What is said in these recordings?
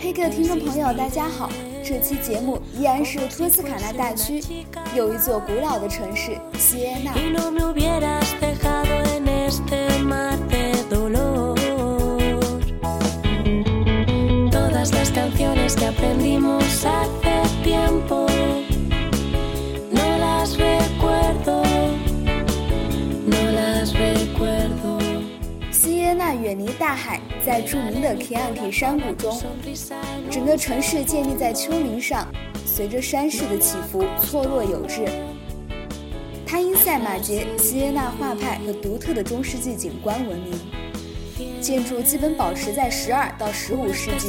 嘿，各位听众朋友，大家好！这期节目依然是托斯卡纳大区有一座古老的城市——锡耶纳。远离大海，在著名的 k i a n t i 山谷中，整个城市建立在丘陵上，随着山势的起伏错落有致。它因赛马节、锡耶纳画派和独特的中世纪景观闻名，建筑基本保持在十二到十五世纪。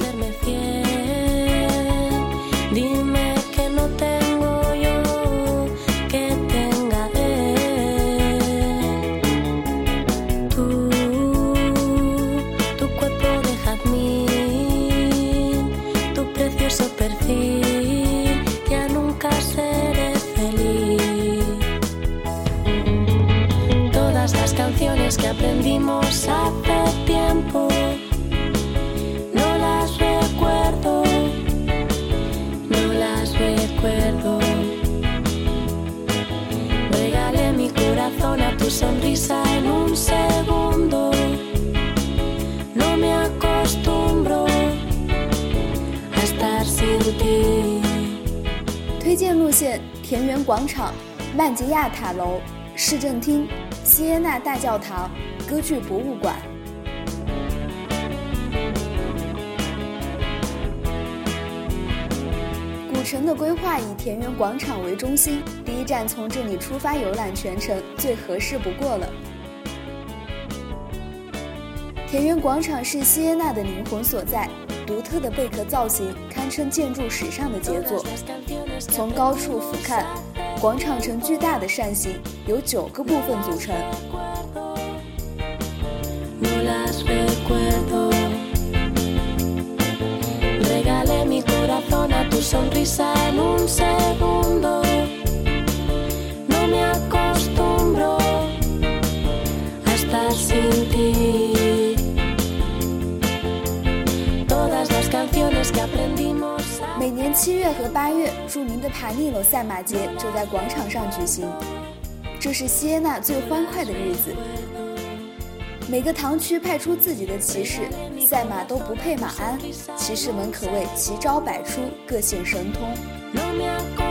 现：田园广场、曼吉亚塔楼、市政厅、锡耶纳大教堂、歌剧博物馆。古城的规划以田园广场为中心，第一站从这里出发游览全城最合适不过了。田园广场是锡耶纳的灵魂所在，独特的贝壳造型堪称建筑史上的杰作。从高处俯瞰，广场呈巨大的扇形，由九个部分组成。七月和八月，著名的帕尼罗赛马节就在广场上举行，这是锡耶纳最欢快的日子。每个堂区派出自己的骑士，赛马都不配马鞍，骑士们可谓奇招百出，各显神通。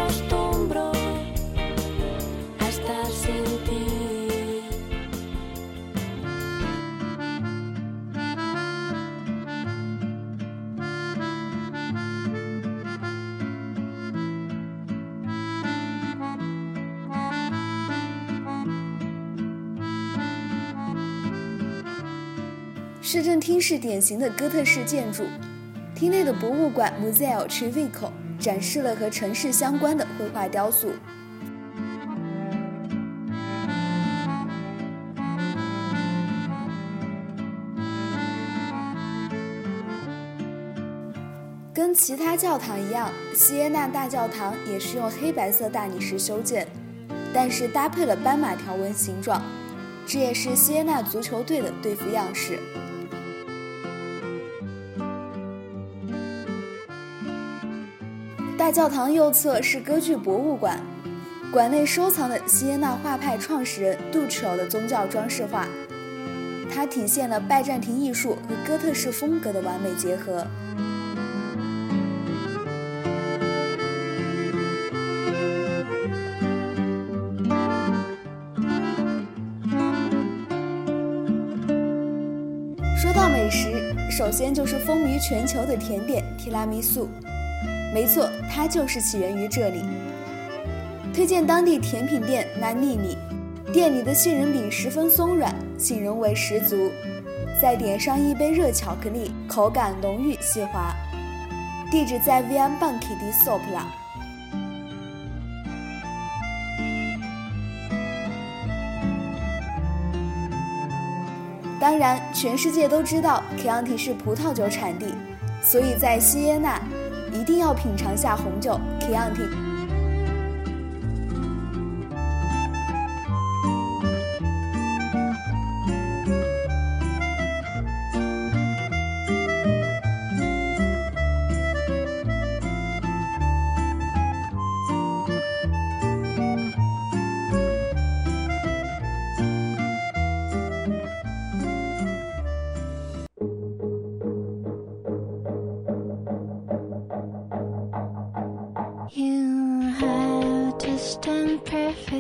市政厅是典型的哥特式建筑，厅内的博物馆 Museo Civico 展示了和城市相关的绘画雕塑。跟其他教堂一样，锡耶纳大教堂也是用黑白色大理石修建，但是搭配了斑马条纹形状，这也是锡耶纳足球队的队服样式。大教堂右侧是歌剧博物馆，馆内收藏的锡耶纳画派创始人杜丘的宗教装饰画，它体现了拜占庭艺术和哥特式风格的完美结合。说到美食，首先就是风靡全球的甜点提拉米苏。没错，它就是起源于这里。推荐当地甜品店南妮妮，店里的杏仁饼十分松软，杏仁味十足。再点上一杯热巧克力，口感浓郁细滑。地址在 Via Banchi di Sopra。当然，全世界都知道 Chianti 是葡萄酒产地，所以在锡耶纳。一定要品尝下红酒 Chianti。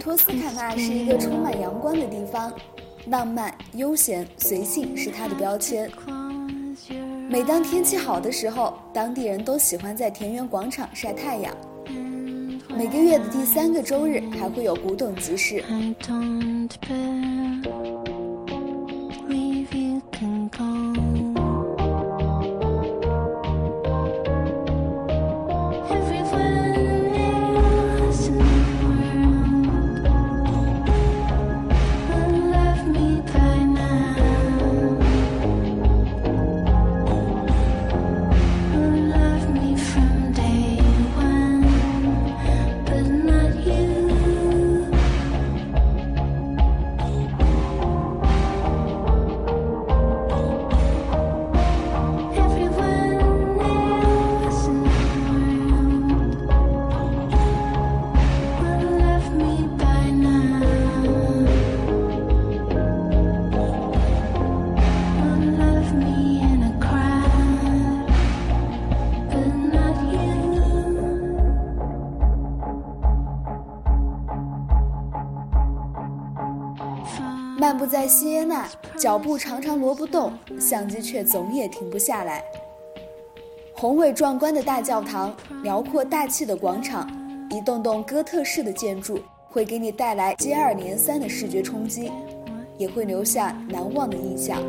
托斯卡纳是一个充满阳光的地方，浪漫、悠闲、随性是它的标签。每当天气好的时候，当地人都喜欢在田园广场晒太阳。每个月的第三个周日还会有古董集市。漫步在锡耶纳，脚步常常挪不动，相机却总也停不下来。宏伟壮观的大教堂，辽阔大气的广场，一栋栋哥特式的建筑，会给你带来接二连三的视觉冲击，也会留下难忘的印象。